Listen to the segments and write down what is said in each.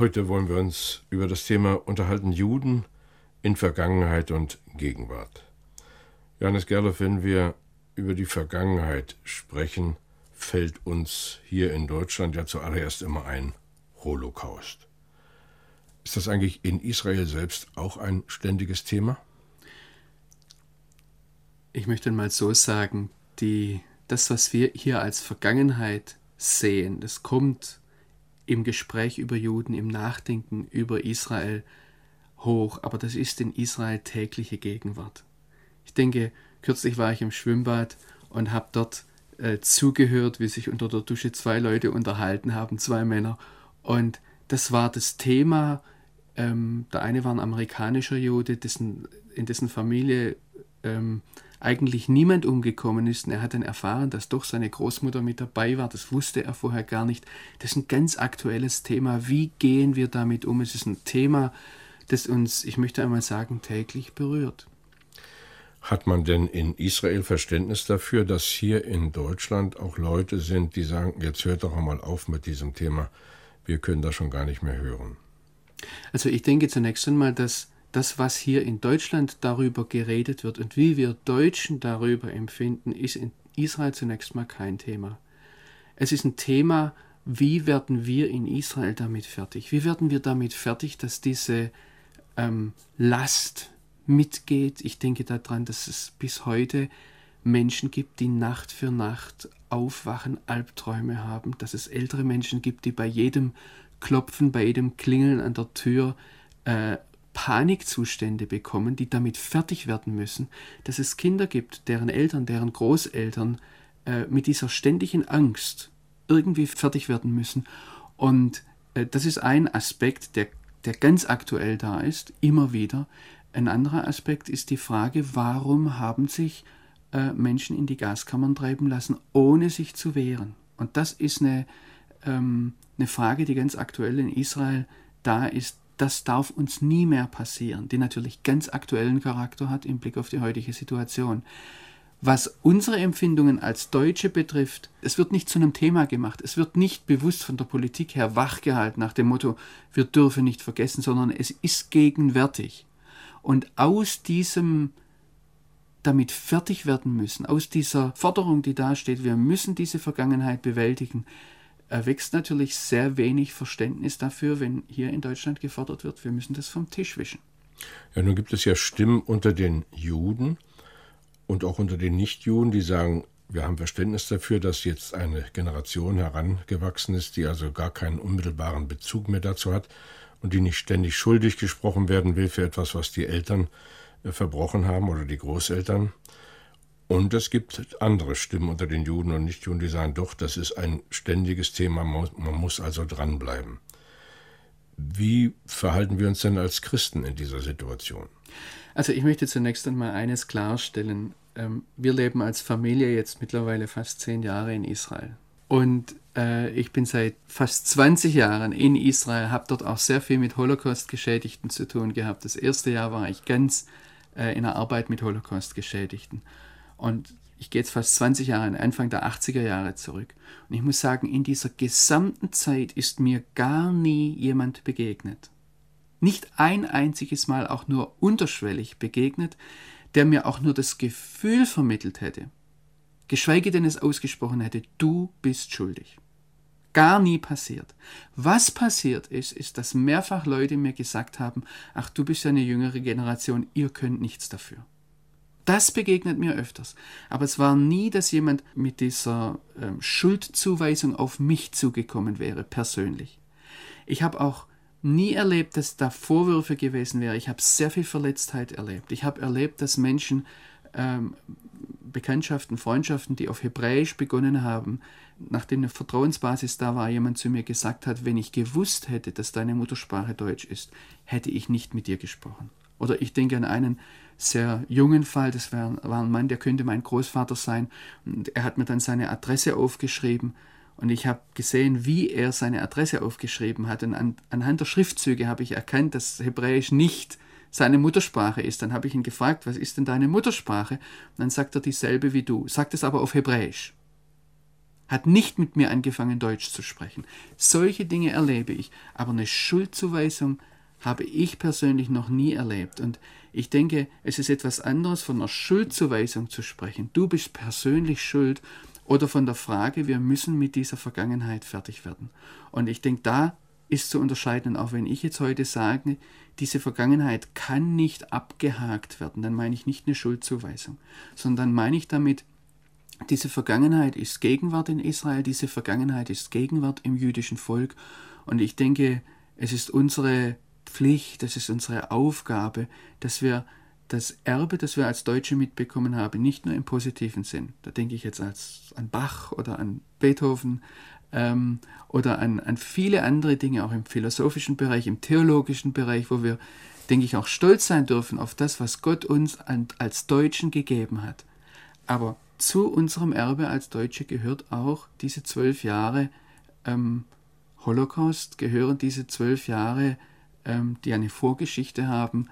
Heute wollen wir uns über das Thema unterhalten Juden in Vergangenheit und Gegenwart. Johannes Gerloff, wenn wir über die Vergangenheit sprechen, fällt uns hier in Deutschland ja zuallererst immer ein Holocaust. Ist das eigentlich in Israel selbst auch ein ständiges Thema? Ich möchte mal so sagen, die, das, was wir hier als Vergangenheit sehen, das kommt im Gespräch über Juden, im Nachdenken über Israel hoch, aber das ist in Israel tägliche Gegenwart. Ich denke, kürzlich war ich im Schwimmbad und habe dort äh, zugehört, wie sich unter der Dusche zwei Leute unterhalten haben, zwei Männer. Und das war das Thema. Ähm, der eine war ein amerikanischer Jude, dessen, in dessen Familie ähm, eigentlich niemand umgekommen ist. Und er hat dann erfahren, dass doch seine Großmutter mit dabei war. Das wusste er vorher gar nicht. Das ist ein ganz aktuelles Thema. Wie gehen wir damit um? Es ist ein Thema, das uns, ich möchte einmal sagen, täglich berührt. Hat man denn in Israel Verständnis dafür, dass hier in Deutschland auch Leute sind, die sagen, jetzt hört doch einmal auf mit diesem Thema, wir können das schon gar nicht mehr hören? Also ich denke zunächst einmal, dass das, was hier in Deutschland darüber geredet wird und wie wir Deutschen darüber empfinden, ist in Israel zunächst mal kein Thema. Es ist ein Thema, wie werden wir in Israel damit fertig? Wie werden wir damit fertig, dass diese ähm, Last mitgeht? Ich denke daran, dass es bis heute Menschen gibt, die Nacht für Nacht aufwachen, Albträume haben, dass es ältere Menschen gibt, die bei jedem Klopfen, bei jedem Klingeln an der Tür äh, Panikzustände bekommen, die damit fertig werden müssen, dass es Kinder gibt, deren Eltern, deren Großeltern äh, mit dieser ständigen Angst irgendwie fertig werden müssen. Und äh, das ist ein Aspekt, der, der ganz aktuell da ist, immer wieder. Ein anderer Aspekt ist die Frage, warum haben sich äh, Menschen in die Gaskammern treiben lassen, ohne sich zu wehren? Und das ist eine, ähm, eine Frage, die ganz aktuell in Israel da ist, das darf uns nie mehr passieren, die natürlich ganz aktuellen Charakter hat im Blick auf die heutige Situation. Was unsere Empfindungen als Deutsche betrifft, es wird nicht zu einem Thema gemacht, es wird nicht bewusst von der Politik her wachgehalten nach dem Motto, wir dürfen nicht vergessen, sondern es ist gegenwärtig. Und aus diesem damit fertig werden müssen, aus dieser Forderung, die da steht, wir müssen diese Vergangenheit bewältigen, erwächst natürlich sehr wenig Verständnis dafür, wenn hier in Deutschland gefordert wird, wir müssen das vom Tisch wischen. Ja, nun gibt es ja Stimmen unter den Juden und auch unter den Nichtjuden, die sagen, wir haben Verständnis dafür, dass jetzt eine Generation herangewachsen ist, die also gar keinen unmittelbaren Bezug mehr dazu hat und die nicht ständig schuldig gesprochen werden will für etwas, was die Eltern äh, verbrochen haben oder die Großeltern. Und es gibt andere Stimmen unter den Juden und Nichtjuden, die sagen, doch, das ist ein ständiges Thema, man muss also dranbleiben. Wie verhalten wir uns denn als Christen in dieser Situation? Also ich möchte zunächst einmal eines klarstellen. Ähm, wir leben als Familie jetzt mittlerweile fast zehn Jahre in Israel. Und äh, ich bin seit fast 20 Jahren in Israel, habe dort auch sehr viel mit Holocaust-Geschädigten zu tun gehabt. Das erste Jahr war ich ganz äh, in der Arbeit mit Holocaust-Geschädigten. Und ich gehe jetzt fast 20 Jahre, Anfang der 80er Jahre zurück. Und ich muss sagen, in dieser gesamten Zeit ist mir gar nie jemand begegnet. Nicht ein einziges Mal auch nur unterschwellig begegnet, der mir auch nur das Gefühl vermittelt hätte, geschweige denn es ausgesprochen hätte, du bist schuldig. Gar nie passiert. Was passiert ist, ist, dass mehrfach Leute mir gesagt haben, ach, du bist ja eine jüngere Generation, ihr könnt nichts dafür. Das begegnet mir öfters. Aber es war nie, dass jemand mit dieser ähm, Schuldzuweisung auf mich zugekommen wäre, persönlich. Ich habe auch nie erlebt, dass da Vorwürfe gewesen wären. Ich habe sehr viel Verletztheit erlebt. Ich habe erlebt, dass Menschen ähm, Bekanntschaften, Freundschaften, die auf Hebräisch begonnen haben, nachdem eine Vertrauensbasis da war, jemand zu mir gesagt hat, wenn ich gewusst hätte, dass deine Muttersprache Deutsch ist, hätte ich nicht mit dir gesprochen. Oder ich denke an einen sehr jungen Fall, das war, war ein Mann, der könnte mein Großvater sein, und er hat mir dann seine Adresse aufgeschrieben und ich habe gesehen, wie er seine Adresse aufgeschrieben hat. Und an, anhand der Schriftzüge habe ich erkannt, dass Hebräisch nicht seine Muttersprache ist. Dann habe ich ihn gefragt, was ist denn deine Muttersprache? Und dann sagt er dieselbe wie du, sagt es aber auf Hebräisch. Hat nicht mit mir angefangen, Deutsch zu sprechen. Solche Dinge erlebe ich. Aber eine Schuldzuweisung habe ich persönlich noch nie erlebt. Und ich denke, es ist etwas anderes, von einer Schuldzuweisung zu sprechen. Du bist persönlich schuld oder von der Frage, wir müssen mit dieser Vergangenheit fertig werden. Und ich denke, da ist zu unterscheiden, auch wenn ich jetzt heute sage, diese Vergangenheit kann nicht abgehakt werden, dann meine ich nicht eine Schuldzuweisung, sondern meine ich damit, diese Vergangenheit ist Gegenwart in Israel, diese Vergangenheit ist Gegenwart im jüdischen Volk und ich denke, es ist unsere Pflicht, es ist unsere Aufgabe, dass wir das Erbe, das wir als Deutsche mitbekommen haben, nicht nur im positiven Sinn, da denke ich jetzt als an Bach oder an Beethoven ähm, oder an, an viele andere Dinge, auch im philosophischen Bereich, im theologischen Bereich, wo wir, denke ich, auch stolz sein dürfen auf das, was Gott uns an, als Deutschen gegeben hat. Aber zu unserem Erbe als Deutsche gehört auch diese zwölf Jahre ähm, Holocaust, gehören diese zwölf Jahre, ähm, die eine Vorgeschichte haben,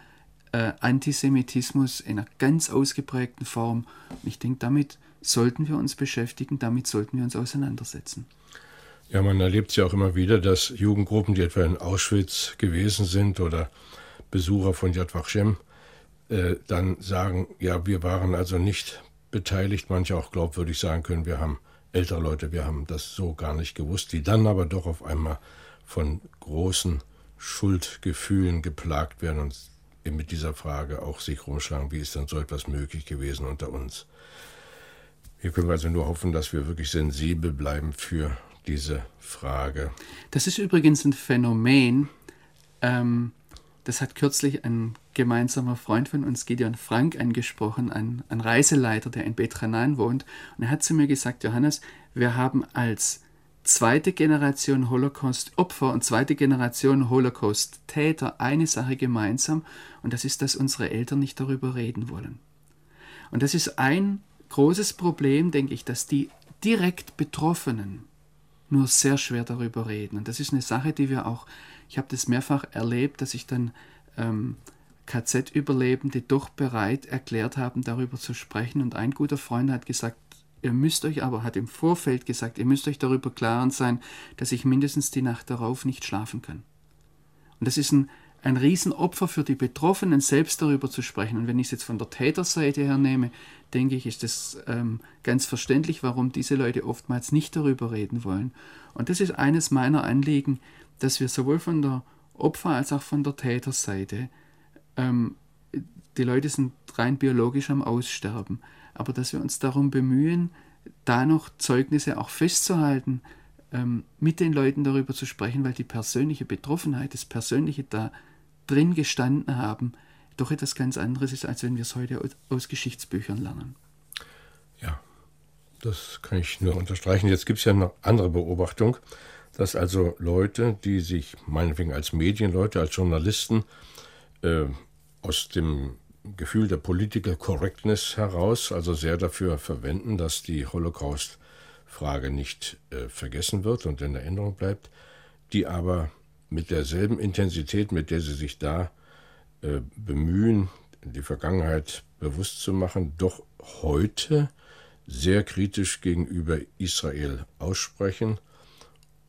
äh, Antisemitismus in einer ganz ausgeprägten Form. Und ich denke, damit sollten wir uns beschäftigen, damit sollten wir uns auseinandersetzen. Ja, man erlebt ja auch immer wieder, dass Jugendgruppen, die etwa in Auschwitz gewesen sind oder Besucher von Yad Vashem, äh, dann sagen, ja, wir waren also nicht beteiligt, manche auch glaubwürdig sagen können, wir haben ältere Leute, wir haben das so gar nicht gewusst, die dann aber doch auf einmal von großen Schuldgefühlen geplagt werden und mit dieser Frage auch sich rumschlagen, wie ist denn so etwas möglich gewesen unter uns. Hier können wir also nur hoffen, dass wir wirklich sensibel bleiben für diese Frage. Das ist übrigens ein Phänomen, ähm, das hat kürzlich ein gemeinsamer Freund von uns, Gideon Frank, angesprochen, ein, ein Reiseleiter, der in Betranan wohnt. Und er hat zu mir gesagt, Johannes, wir haben als zweite Generation Holocaust-Opfer und zweite Generation Holocaust-Täter eine Sache gemeinsam und das ist, dass unsere Eltern nicht darüber reden wollen. Und das ist ein großes Problem, denke ich, dass die direkt Betroffenen nur sehr schwer darüber reden. Und das ist eine Sache, die wir auch, ich habe das mehrfach erlebt, dass ich dann ähm, KZ-Überlebende doch bereit erklärt haben, darüber zu sprechen. Und ein guter Freund hat gesagt, Ihr müsst euch aber, hat im Vorfeld gesagt, ihr müsst euch darüber klar sein, dass ich mindestens die Nacht darauf nicht schlafen kann. Und das ist ein, ein Riesenopfer für die Betroffenen, selbst darüber zu sprechen. Und wenn ich es jetzt von der Täterseite her nehme, denke ich, ist das ähm, ganz verständlich, warum diese Leute oftmals nicht darüber reden wollen. Und das ist eines meiner Anliegen, dass wir sowohl von der Opfer- als auch von der Täterseite, ähm, die Leute sind rein biologisch am Aussterben, aber dass wir uns darum bemühen, da noch Zeugnisse auch festzuhalten, ähm, mit den Leuten darüber zu sprechen, weil die persönliche Betroffenheit, das Persönliche da drin gestanden haben, doch etwas ganz anderes ist, als wenn wir es heute aus Geschichtsbüchern lernen. Ja, das kann ich nur unterstreichen. Jetzt gibt es ja noch andere Beobachtung, dass also Leute, die sich meinetwegen als Medienleute, als Journalisten äh, aus dem Gefühl der Political Correctness heraus, also sehr dafür verwenden, dass die Holocaust-Frage nicht äh, vergessen wird und in Erinnerung bleibt, die aber mit derselben Intensität, mit der sie sich da äh, bemühen, die Vergangenheit bewusst zu machen, doch heute sehr kritisch gegenüber Israel aussprechen,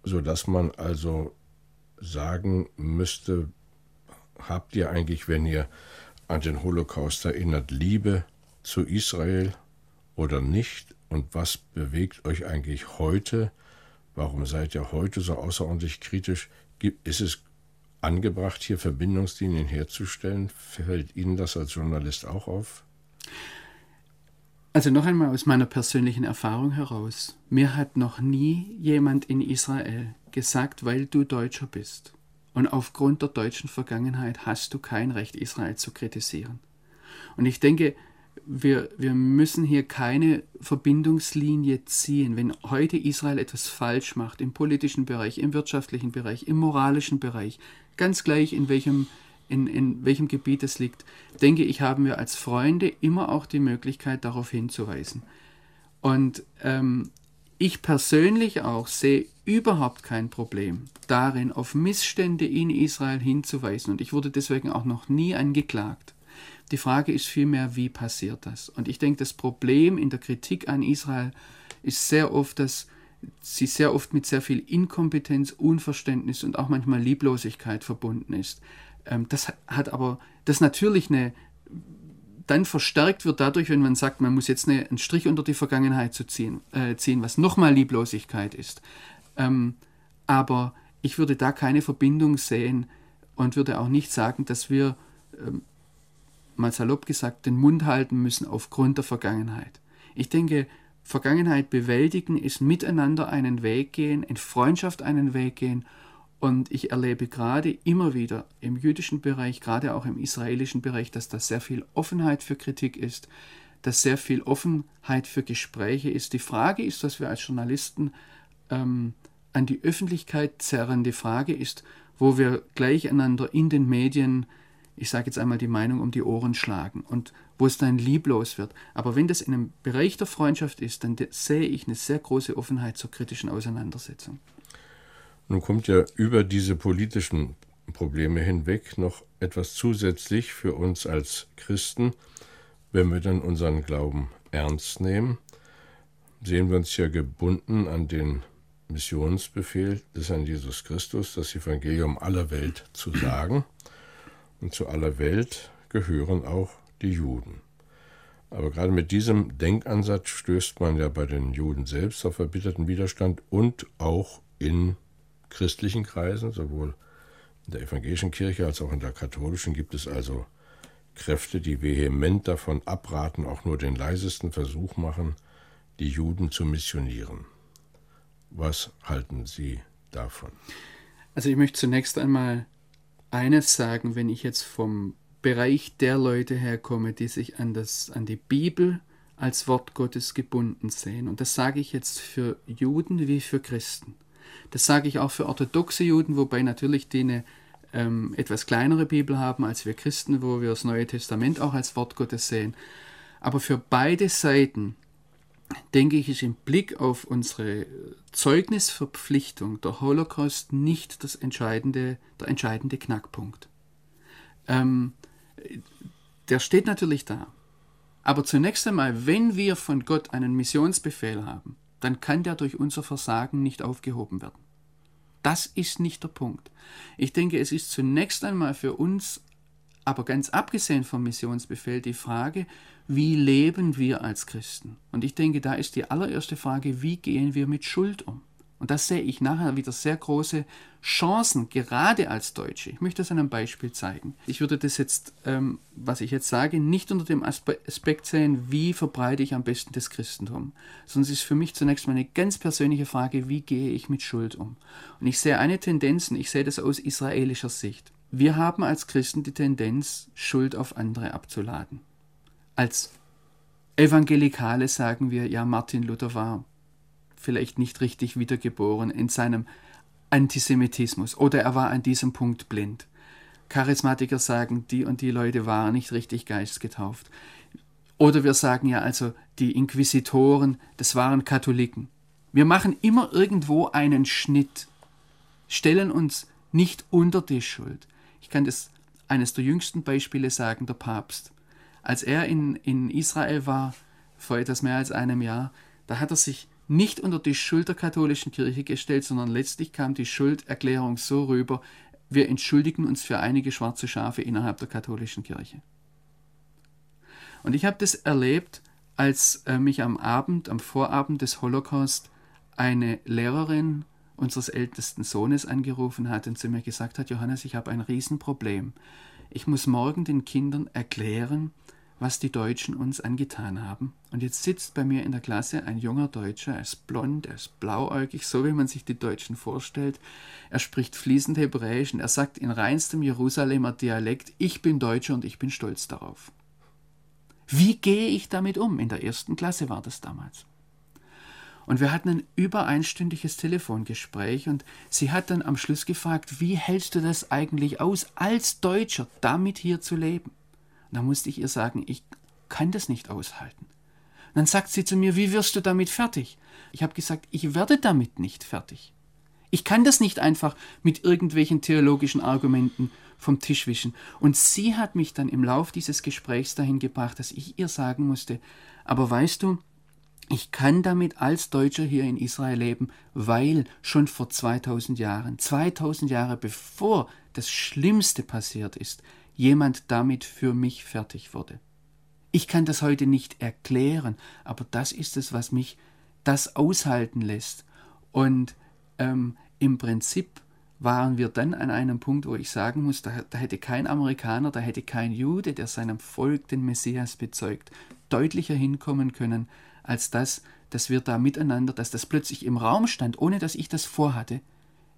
sodass man also sagen müsste, habt ihr eigentlich, wenn ihr an den Holocaust erinnert, Liebe zu Israel oder nicht? Und was bewegt euch eigentlich heute? Warum seid ihr heute so außerordentlich kritisch? Ist es angebracht, hier Verbindungslinien herzustellen? Fällt Ihnen das als Journalist auch auf? Also noch einmal aus meiner persönlichen Erfahrung heraus. Mir hat noch nie jemand in Israel gesagt, weil du Deutscher bist und aufgrund der deutschen Vergangenheit hast du kein Recht, Israel zu kritisieren. Und ich denke, wir, wir müssen hier keine Verbindungslinie ziehen. Wenn heute Israel etwas falsch macht, im politischen Bereich, im wirtschaftlichen Bereich, im moralischen Bereich, ganz gleich in welchem, in, in welchem Gebiet es liegt, denke ich, haben wir als Freunde immer auch die Möglichkeit, darauf hinzuweisen. Und ähm, ich persönlich auch sehe überhaupt kein Problem darin, auf Missstände in Israel hinzuweisen. Und ich wurde deswegen auch noch nie angeklagt. Die Frage ist vielmehr, wie passiert das? Und ich denke, das Problem in der Kritik an Israel ist sehr oft, dass sie sehr oft mit sehr viel Inkompetenz, Unverständnis und auch manchmal Lieblosigkeit verbunden ist. Ähm, das hat aber, das natürlich eine, dann verstärkt wird dadurch, wenn man sagt, man muss jetzt eine, einen Strich unter die Vergangenheit zu ziehen, äh, ziehen was nochmal Lieblosigkeit ist. Ähm, aber ich würde da keine Verbindung sehen und würde auch nicht sagen, dass wir ähm, mal salopp gesagt, den Mund halten müssen aufgrund der Vergangenheit. Ich denke, Vergangenheit bewältigen ist miteinander einen Weg gehen, in Freundschaft einen Weg gehen. Und ich erlebe gerade immer wieder im jüdischen Bereich, gerade auch im israelischen Bereich, dass da sehr viel Offenheit für Kritik ist, dass sehr viel Offenheit für Gespräche ist. Die Frage ist, was wir als Journalisten ähm, an die Öffentlichkeit zerren. Die Frage ist, wo wir gleich einander in den Medien ich sage jetzt einmal die Meinung um die Ohren schlagen und wo es dann lieblos wird. Aber wenn das in einem Bereich der Freundschaft ist, dann sehe ich eine sehr große Offenheit zur kritischen Auseinandersetzung. Nun kommt ja über diese politischen Probleme hinweg noch etwas zusätzlich für uns als Christen, wenn wir dann unseren Glauben ernst nehmen, sehen wir uns ja gebunden an den Missionsbefehl des Herrn Jesus Christus, das Evangelium aller Welt zu sagen und zu aller Welt gehören auch die Juden. Aber gerade mit diesem Denkansatz stößt man ja bei den Juden selbst auf erbitterten Widerstand und auch in christlichen Kreisen, sowohl in der evangelischen Kirche als auch in der katholischen, gibt es also Kräfte, die vehement davon abraten, auch nur den leisesten Versuch machen, die Juden zu missionieren. Was halten Sie davon? Also ich möchte zunächst einmal eines sagen, wenn ich jetzt vom Bereich der Leute herkomme, die sich an, das, an die Bibel als Wort Gottes gebunden sehen. Und das sage ich jetzt für Juden wie für Christen. Das sage ich auch für orthodoxe Juden, wobei natürlich die eine ähm, etwas kleinere Bibel haben als wir Christen, wo wir das Neue Testament auch als Wort Gottes sehen. Aber für beide Seiten denke ich, ist im Blick auf unsere Zeugnisverpflichtung der Holocaust nicht das entscheidende, der entscheidende Knackpunkt. Ähm, der steht natürlich da. Aber zunächst einmal, wenn wir von Gott einen Missionsbefehl haben, dann kann der durch unser Versagen nicht aufgehoben werden. Das ist nicht der Punkt. Ich denke, es ist zunächst einmal für uns, aber ganz abgesehen vom Missionsbefehl, die Frage, wie leben wir als Christen? Und ich denke, da ist die allererste Frage, wie gehen wir mit Schuld um? Und das sehe ich nachher wieder sehr große Chancen, gerade als Deutsche. Ich möchte das an einem Beispiel zeigen. Ich würde das jetzt, ähm, was ich jetzt sage, nicht unter dem Aspekt sehen, wie verbreite ich am besten das Christentum, sondern es ist für mich zunächst mal eine ganz persönliche Frage, wie gehe ich mit Schuld um? Und ich sehe eine Tendenz, und ich sehe das aus israelischer Sicht. Wir haben als Christen die Tendenz, Schuld auf andere abzuladen. Als Evangelikale sagen wir, ja, Martin Luther war vielleicht nicht richtig wiedergeboren in seinem Antisemitismus oder er war an diesem Punkt blind. Charismatiker sagen, die und die Leute waren nicht richtig geistgetauft. Oder wir sagen ja also, die Inquisitoren, das waren Katholiken. Wir machen immer irgendwo einen Schnitt, stellen uns nicht unter die Schuld. Ich kann das eines der jüngsten Beispiele sagen, der Papst. Als er in, in Israel war, vor etwas mehr als einem Jahr, da hat er sich nicht unter die Schuld der katholischen Kirche gestellt, sondern letztlich kam die Schulderklärung so rüber, wir entschuldigen uns für einige schwarze Schafe innerhalb der katholischen Kirche. Und ich habe das erlebt, als äh, mich am Abend, am Vorabend des Holocaust, eine Lehrerin unseres ältesten Sohnes angerufen hat und zu mir gesagt hat, Johannes, ich habe ein Riesenproblem. Ich muss morgen den Kindern erklären, was die Deutschen uns angetan haben. Und jetzt sitzt bei mir in der Klasse ein junger Deutscher, er ist blond, er ist blauäugig, so wie man sich die Deutschen vorstellt. Er spricht fließend Hebräisch und er sagt in reinstem Jerusalemer Dialekt, ich bin Deutscher und ich bin stolz darauf. Wie gehe ich damit um? In der ersten Klasse war das damals. Und wir hatten ein über einstündiges Telefongespräch und sie hat dann am Schluss gefragt, wie hältst du das eigentlich aus, als Deutscher damit hier zu leben? Und da musste ich ihr sagen, ich kann das nicht aushalten. Und dann sagt sie zu mir, wie wirst du damit fertig? Ich habe gesagt, ich werde damit nicht fertig. Ich kann das nicht einfach mit irgendwelchen theologischen Argumenten vom Tisch wischen. Und sie hat mich dann im Lauf dieses Gesprächs dahin gebracht, dass ich ihr sagen musste, aber weißt du, ich kann damit als Deutscher hier in Israel leben, weil schon vor 2000 Jahren, 2000 Jahre bevor das Schlimmste passiert ist, jemand damit für mich fertig wurde. Ich kann das heute nicht erklären, aber das ist es, was mich das aushalten lässt. Und ähm, im Prinzip waren wir dann an einem Punkt, wo ich sagen muss, da, da hätte kein Amerikaner, da hätte kein Jude, der seinem Volk den Messias bezeugt, deutlicher hinkommen können, als das, dass wir da miteinander, dass das plötzlich im Raum stand, ohne dass ich das vorhatte,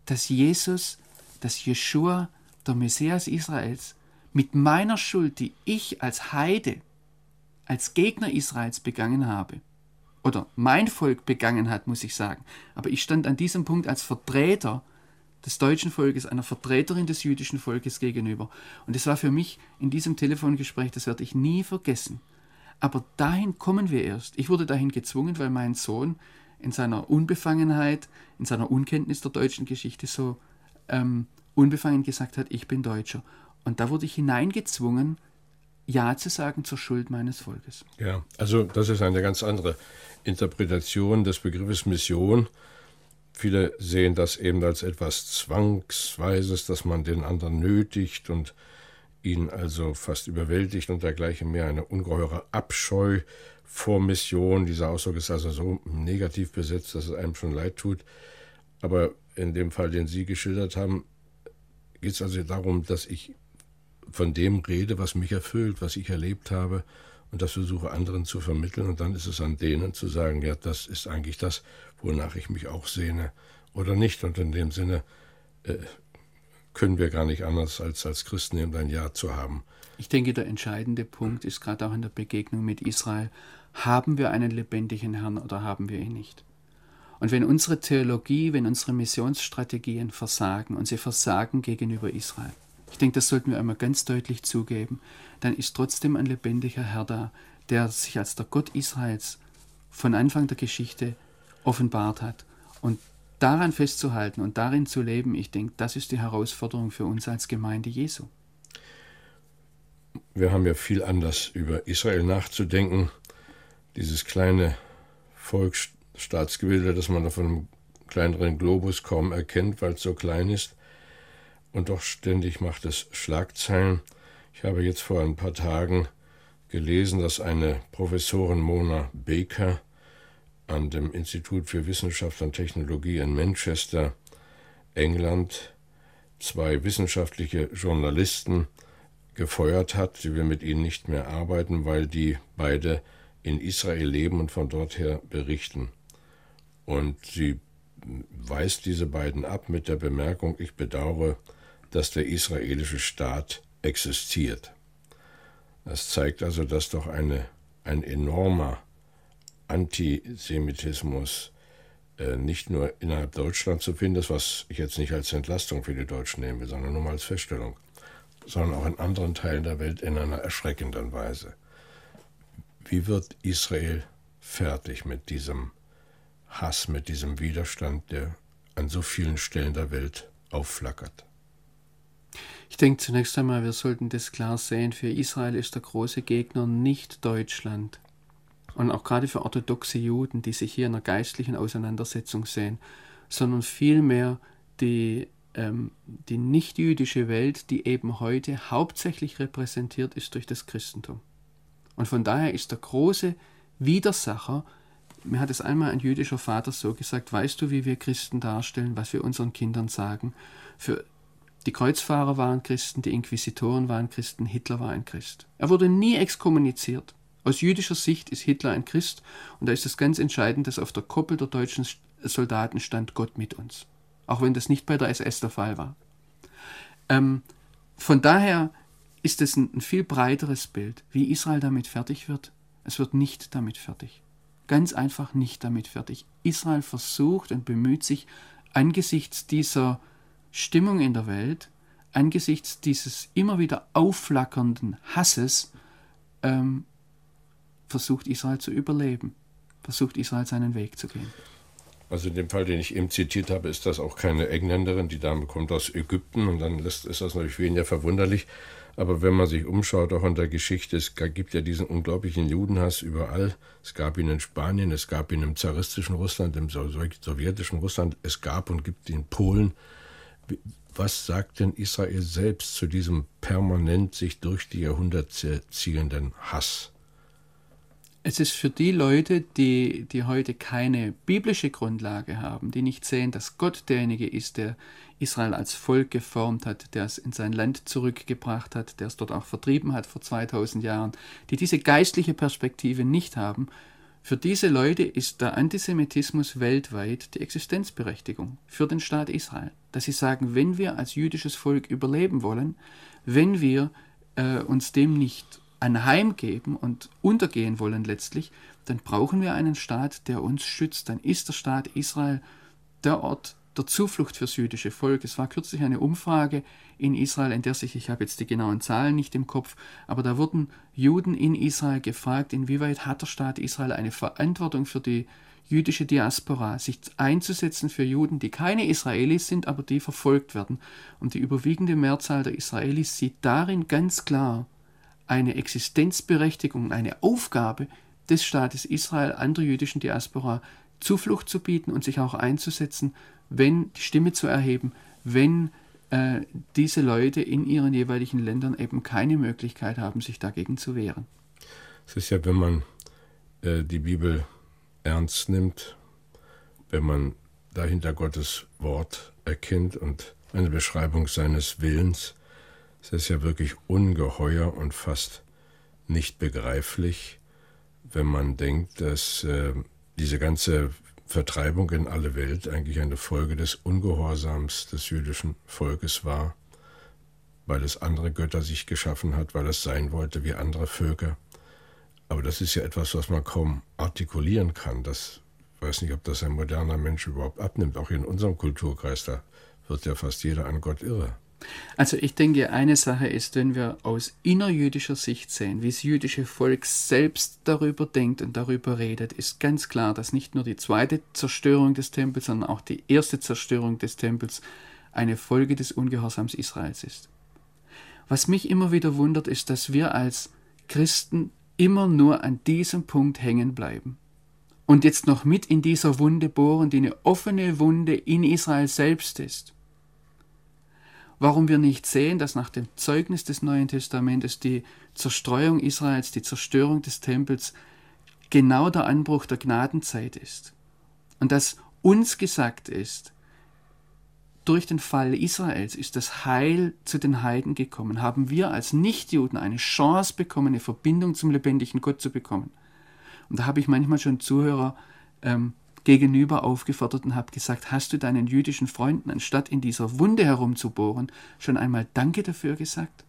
dass Jesus, dass Jeshua, der Messias Israels, mit meiner Schuld, die ich als Heide, als Gegner Israels begangen habe, oder mein Volk begangen hat, muss ich sagen, aber ich stand an diesem Punkt als Vertreter des deutschen Volkes, einer Vertreterin des jüdischen Volkes gegenüber. Und es war für mich in diesem Telefongespräch, das werde ich nie vergessen, aber dahin kommen wir erst. Ich wurde dahin gezwungen, weil mein Sohn in seiner Unbefangenheit, in seiner Unkenntnis der deutschen Geschichte so ähm, unbefangen gesagt hat, ich bin Deutscher. Und da wurde ich hineingezwungen, Ja zu sagen zur Schuld meines Volkes. Ja, also das ist eine ganz andere Interpretation des Begriffes Mission. Viele sehen das eben als etwas Zwangsweises, dass man den anderen nötigt und ihn also fast überwältigt und dergleichen mehr eine ungeheure Abscheu vor Mission. Dieser Ausdruck ist also so negativ besetzt, dass es einem schon leid tut. Aber in dem Fall, den Sie geschildert haben, geht es also darum, dass ich von dem rede, was mich erfüllt, was ich erlebt habe und das versuche anderen zu vermitteln. Und dann ist es an denen zu sagen, ja, das ist eigentlich das, wonach ich mich auch sehne oder nicht. Und in dem Sinne äh, können wir gar nicht anders als als Christen eben ein Ja zu haben. Ich denke, der entscheidende Punkt ist gerade auch in der Begegnung mit Israel, haben wir einen lebendigen Herrn oder haben wir ihn nicht? Und wenn unsere Theologie, wenn unsere Missionsstrategien versagen und sie versagen gegenüber Israel, ich denke, das sollten wir einmal ganz deutlich zugeben, dann ist trotzdem ein lebendiger Herr da, der sich als der Gott Israels von Anfang der Geschichte offenbart hat. Und daran festzuhalten und darin zu leben, ich denke, das ist die Herausforderung für uns als Gemeinde Jesu. Wir haben ja viel Anlass über Israel nachzudenken. Dieses kleine Volksstaatsgebilde, das man auf einem kleineren Globus kaum erkennt, weil es so klein ist. Und doch ständig macht es Schlagzeilen. Ich habe jetzt vor ein paar Tagen gelesen, dass eine Professorin Mona Baker an dem Institut für Wissenschaft und Technologie in Manchester, England, zwei wissenschaftliche Journalisten gefeuert hat. Sie will mit ihnen nicht mehr arbeiten, weil die beide in Israel leben und von dort her berichten. Und sie weist diese beiden ab mit der Bemerkung, ich bedauere, dass der israelische Staat existiert. Das zeigt also, dass doch eine, ein enormer Antisemitismus äh, nicht nur innerhalb Deutschlands zu finden ist, was ich jetzt nicht als Entlastung für die Deutschen nehme, sondern nur mal als Feststellung, sondern auch in anderen Teilen der Welt in einer erschreckenden Weise. Wie wird Israel fertig mit diesem Hass, mit diesem Widerstand, der an so vielen Stellen der Welt aufflackert? Ich denke zunächst einmal, wir sollten das klar sehen, für Israel ist der große Gegner nicht Deutschland, und auch gerade für orthodoxe Juden, die sich hier in einer geistlichen Auseinandersetzung sehen, sondern vielmehr die, ähm, die nichtjüdische Welt, die eben heute hauptsächlich repräsentiert ist durch das Christentum. Und von daher ist der große Widersacher, mir hat es einmal ein jüdischer Vater so gesagt, weißt du, wie wir Christen darstellen, was wir unseren Kindern sagen? Für die Kreuzfahrer waren Christen, die Inquisitoren waren Christen, Hitler war ein Christ. Er wurde nie exkommuniziert. Aus jüdischer Sicht ist Hitler ein Christ und da ist es ganz entscheidend, dass auf der Koppel der deutschen Soldaten stand Gott mit uns. Auch wenn das nicht bei der SS der Fall war. Ähm, von daher ist es ein, ein viel breiteres Bild. Wie Israel damit fertig wird, es wird nicht damit fertig. Ganz einfach nicht damit fertig. Israel versucht und bemüht sich angesichts dieser Stimmung in der Welt, angesichts dieses immer wieder aufflackernden Hasses, ähm, versucht Israel zu überleben, versucht Israel seinen Weg zu gehen. Also in dem Fall, den ich eben zitiert habe, ist das auch keine Engländerin. Die Dame kommt aus Ägypten und dann ist das natürlich weniger verwunderlich. Aber wenn man sich umschaut, auch in der Geschichte, es gibt ja diesen unglaublichen Judenhass überall. Es gab ihn in Spanien, es gab ihn im zaristischen Russland, im sowjetischen Russland, es gab und gibt ihn in Polen. Was sagt denn Israel selbst zu diesem permanent sich durch die Jahrhunderte ziehenden Hass? Es ist für die Leute, die, die heute keine biblische Grundlage haben, die nicht sehen, dass Gott derjenige ist, der Israel als Volk geformt hat, der es in sein Land zurückgebracht hat, der es dort auch vertrieben hat vor 2000 Jahren, die diese geistliche Perspektive nicht haben, für diese Leute ist der Antisemitismus weltweit die Existenzberechtigung für den Staat Israel. Dass sie sagen, wenn wir als jüdisches Volk überleben wollen, wenn wir äh, uns dem nicht anheimgeben und untergehen wollen letztlich, dann brauchen wir einen Staat, der uns schützt. Dann ist der Staat Israel der Ort der Zuflucht fürs jüdische Volk. Es war kürzlich eine Umfrage in Israel, in der sich, ich habe jetzt die genauen Zahlen nicht im Kopf, aber da wurden Juden in Israel gefragt, inwieweit hat der Staat Israel eine Verantwortung für die jüdische Diaspora, sich einzusetzen für Juden, die keine Israelis sind, aber die verfolgt werden. Und die überwiegende Mehrzahl der Israelis sieht darin ganz klar eine Existenzberechtigung, eine Aufgabe des Staates Israel an der jüdischen Diaspora Zuflucht zu bieten und sich auch einzusetzen, wenn die Stimme zu erheben, wenn äh, diese Leute in ihren jeweiligen Ländern eben keine Möglichkeit haben, sich dagegen zu wehren. Es ist ja, wenn man äh, die Bibel ernst nimmt, wenn man dahinter Gottes Wort erkennt und eine Beschreibung seines Willens, es ist ja wirklich ungeheuer und fast nicht begreiflich, wenn man denkt, dass äh, diese ganze Vertreibung in alle Welt eigentlich eine Folge des Ungehorsams des jüdischen Volkes war, weil es andere Götter sich geschaffen hat, weil es sein wollte wie andere Völker. Aber das ist ja etwas, was man kaum artikulieren kann. Das weiß nicht, ob das ein moderner Mensch überhaupt abnimmt. Auch in unserem Kulturkreis, da wird ja fast jeder an Gott irre. Also ich denke, eine Sache ist, wenn wir aus innerjüdischer Sicht sehen, wie das jüdische Volk selbst darüber denkt und darüber redet, ist ganz klar, dass nicht nur die zweite Zerstörung des Tempels, sondern auch die erste Zerstörung des Tempels eine Folge des Ungehorsams Israels ist. Was mich immer wieder wundert, ist, dass wir als Christen immer nur an diesem Punkt hängen bleiben. Und jetzt noch mit in dieser Wunde bohren, die eine offene Wunde in Israel selbst ist warum wir nicht sehen, dass nach dem Zeugnis des Neuen Testamentes die Zerstreuung Israels, die Zerstörung des Tempels genau der Anbruch der Gnadenzeit ist. Und dass uns gesagt ist, durch den Fall Israels ist das Heil zu den Heiden gekommen. Haben wir als Nichtjuden eine Chance bekommen, eine Verbindung zum lebendigen Gott zu bekommen. Und da habe ich manchmal schon Zuhörer ähm, gegenüber aufgefordert und habe gesagt, hast du deinen jüdischen Freunden, anstatt in dieser Wunde herumzubohren, schon einmal Danke dafür gesagt?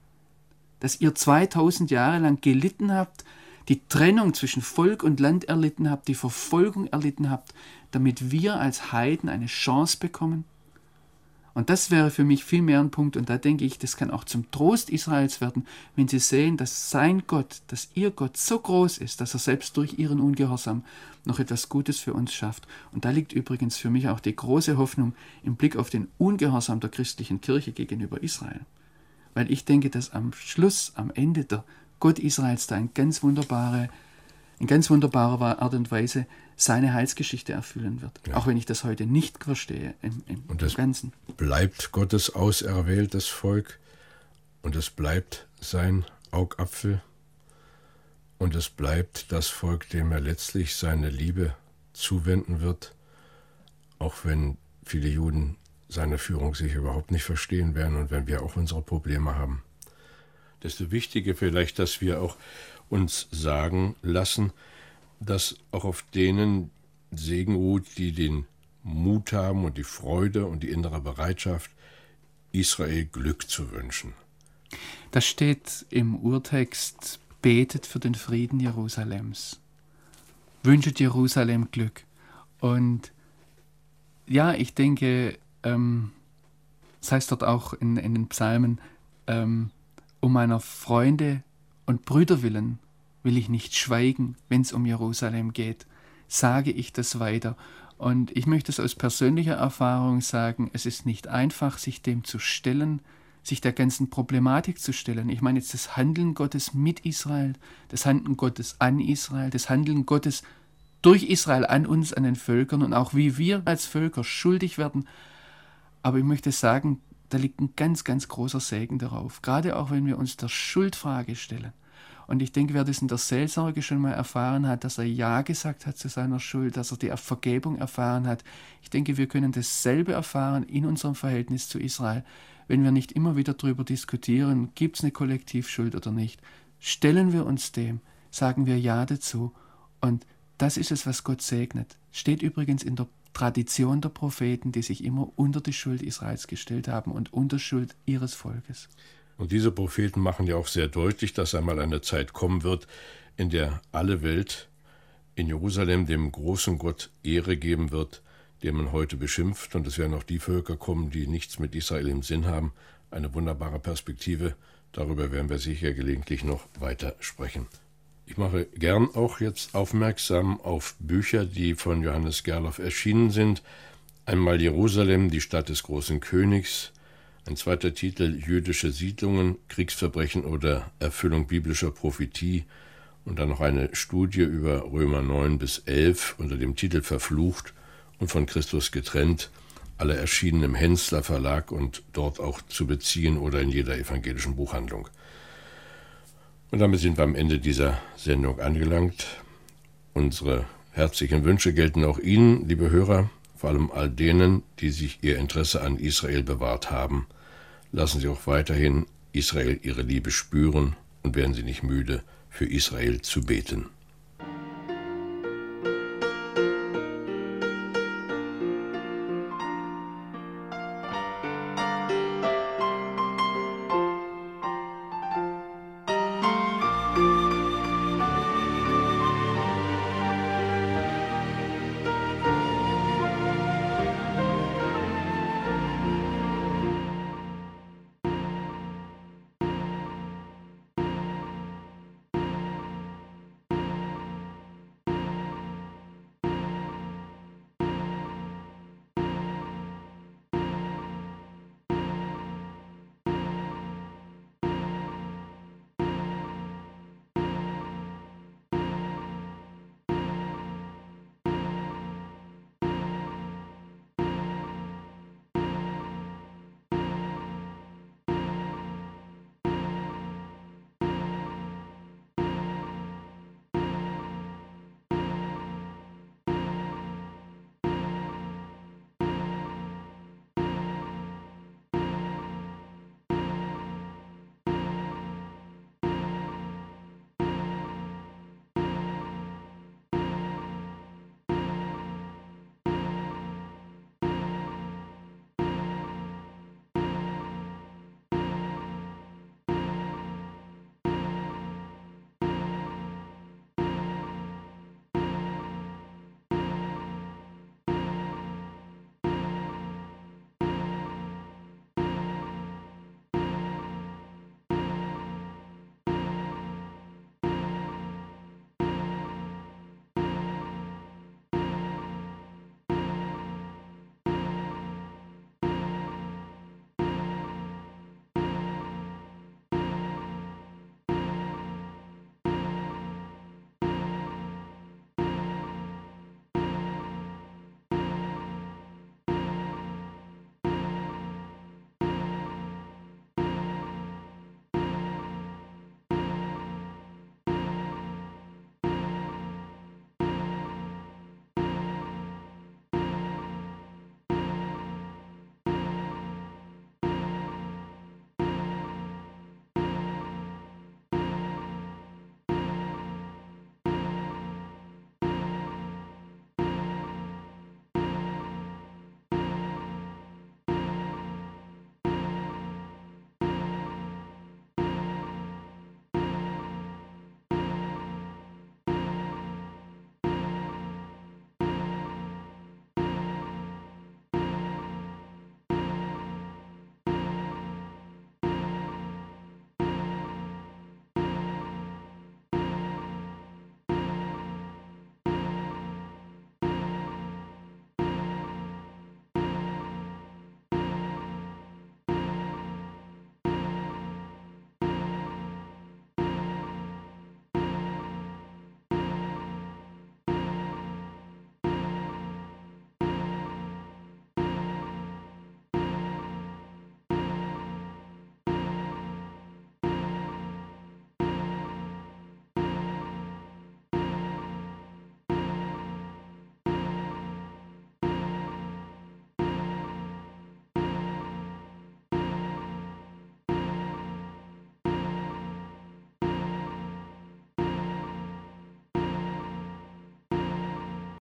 Dass ihr 2000 Jahre lang gelitten habt, die Trennung zwischen Volk und Land erlitten habt, die Verfolgung erlitten habt, damit wir als Heiden eine Chance bekommen? Und das wäre für mich viel mehr ein Punkt. Und da denke ich, das kann auch zum Trost Israels werden, wenn sie sehen, dass sein Gott, dass ihr Gott so groß ist, dass er selbst durch ihren Ungehorsam noch etwas Gutes für uns schafft. Und da liegt übrigens für mich auch die große Hoffnung im Blick auf den Ungehorsam der christlichen Kirche gegenüber Israel. Weil ich denke, dass am Schluss, am Ende der Gott Israels da eine ganz wunderbare, in ganz wunderbarer Art und Weise seine Heilsgeschichte erfüllen wird. Ja. Auch wenn ich das heute nicht verstehe im, im, und das Ganzen. Bleibt Gottes auserwähltes Volk und es bleibt sein Augapfel und es bleibt das Volk, dem er letztlich seine Liebe zuwenden wird, auch wenn viele Juden seine Führung sich überhaupt nicht verstehen werden und wenn wir auch unsere Probleme haben. Desto wichtiger vielleicht, dass wir auch uns sagen lassen, dass auch auf denen Segen ruht, die den Mut haben und die Freude und die innere Bereitschaft, Israel Glück zu wünschen. Da steht im Urtext, betet für den Frieden Jerusalems. Wünscht Jerusalem Glück. Und ja, ich denke, ähm, das heißt dort auch in, in den Psalmen, ähm, um meiner Freunde und Brüder willen will ich nicht schweigen, wenn es um Jerusalem geht. Sage ich das weiter. Und ich möchte es aus persönlicher Erfahrung sagen, es ist nicht einfach, sich dem zu stellen, sich der ganzen Problematik zu stellen. Ich meine jetzt das Handeln Gottes mit Israel, das Handeln Gottes an Israel, das Handeln Gottes durch Israel an uns, an den Völkern und auch wie wir als Völker schuldig werden. Aber ich möchte sagen, da liegt ein ganz, ganz großer Segen darauf, gerade auch wenn wir uns der Schuldfrage stellen. Und ich denke, wer das in der Seelsorge schon mal erfahren hat, dass er Ja gesagt hat zu seiner Schuld, dass er die Vergebung erfahren hat, ich denke, wir können dasselbe erfahren in unserem Verhältnis zu Israel, wenn wir nicht immer wieder darüber diskutieren, gibt es eine Kollektivschuld oder nicht. Stellen wir uns dem, sagen wir Ja dazu und das ist es, was Gott segnet. Steht übrigens in der Tradition der Propheten, die sich immer unter die Schuld Israels gestellt haben und unter Schuld ihres Volkes. Und diese Propheten machen ja auch sehr deutlich, dass einmal eine Zeit kommen wird, in der alle Welt in Jerusalem dem großen Gott Ehre geben wird, den man heute beschimpft. Und es werden auch die Völker kommen, die nichts mit Israel im Sinn haben. Eine wunderbare Perspektive. Darüber werden wir sicher gelegentlich noch weiter sprechen. Ich mache gern auch jetzt aufmerksam auf Bücher, die von Johannes Gerloff erschienen sind. Einmal Jerusalem, die Stadt des großen Königs. Ein zweiter Titel Jüdische Siedlungen, Kriegsverbrechen oder Erfüllung biblischer Prophetie. Und dann noch eine Studie über Römer 9 bis 11 unter dem Titel Verflucht und von Christus getrennt. Alle erschienen im Hensler Verlag und dort auch zu beziehen oder in jeder evangelischen Buchhandlung. Und damit sind wir am Ende dieser Sendung angelangt. Unsere herzlichen Wünsche gelten auch Ihnen, liebe Hörer, vor allem all denen, die sich ihr Interesse an Israel bewahrt haben. Lassen Sie auch weiterhin Israel ihre Liebe spüren und werden Sie nicht müde, für Israel zu beten.